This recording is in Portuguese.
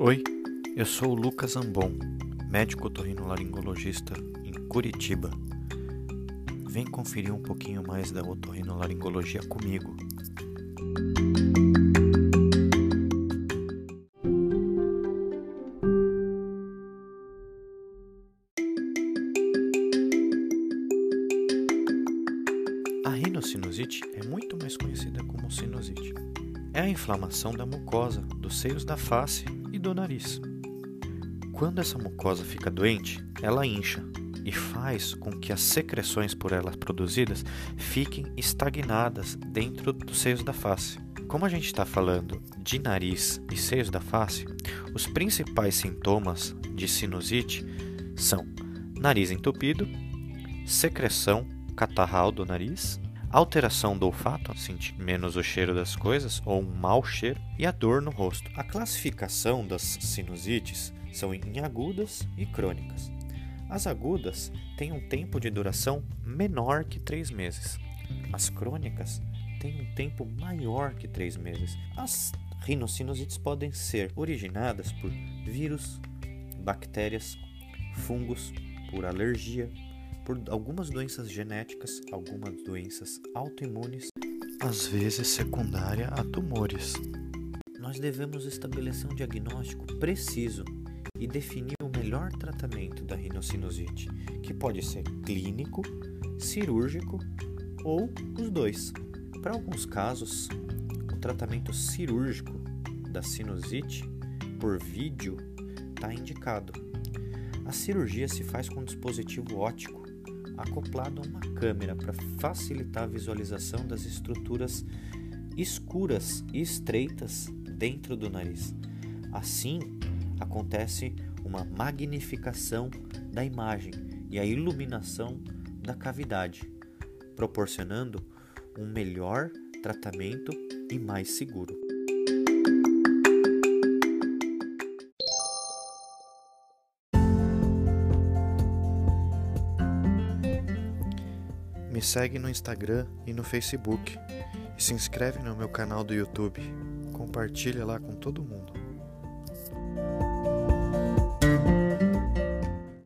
Oi, eu sou o Lucas Ambon, médico otorrinolaringologista em Curitiba. Vem conferir um pouquinho mais da otorrinolaringologia comigo. A rinocinusite é muito mais conhecida como sinusite. É a inflamação da mucosa dos seios da face e do nariz. Quando essa mucosa fica doente, ela incha e faz com que as secreções por ela produzidas fiquem estagnadas dentro dos seios da face. Como a gente está falando de nariz e seios da face, os principais sintomas de sinusite são nariz entupido, secreção catarral do nariz, alteração do olfato, sentir menos o cheiro das coisas ou um mau cheiro, e a dor no rosto. A classificação das sinusites são em agudas e crônicas. As agudas têm um tempo de duração menor que 3 meses. As crônicas têm um tempo maior que 3 meses. As rinossinusites podem ser originadas por vírus, bactérias, fungos, por alergia, por algumas doenças genéticas, algumas doenças autoimunes, às vezes secundária a tumores. Nós devemos estabelecer um diagnóstico preciso e definir o melhor tratamento da rinocinusite, que pode ser clínico, cirúrgico ou os dois. Para alguns casos, o tratamento cirúrgico da sinusite por vídeo está indicado. A cirurgia se faz com dispositivo óptico acoplado a uma câmera para facilitar a visualização das estruturas escuras e estreitas dentro do nariz. Assim, acontece uma magnificação da imagem e a iluminação da cavidade, proporcionando um melhor tratamento e mais seguro. Me segue no Instagram e no Facebook e se inscreve no meu canal do YouTube. Compartilha lá com todo mundo.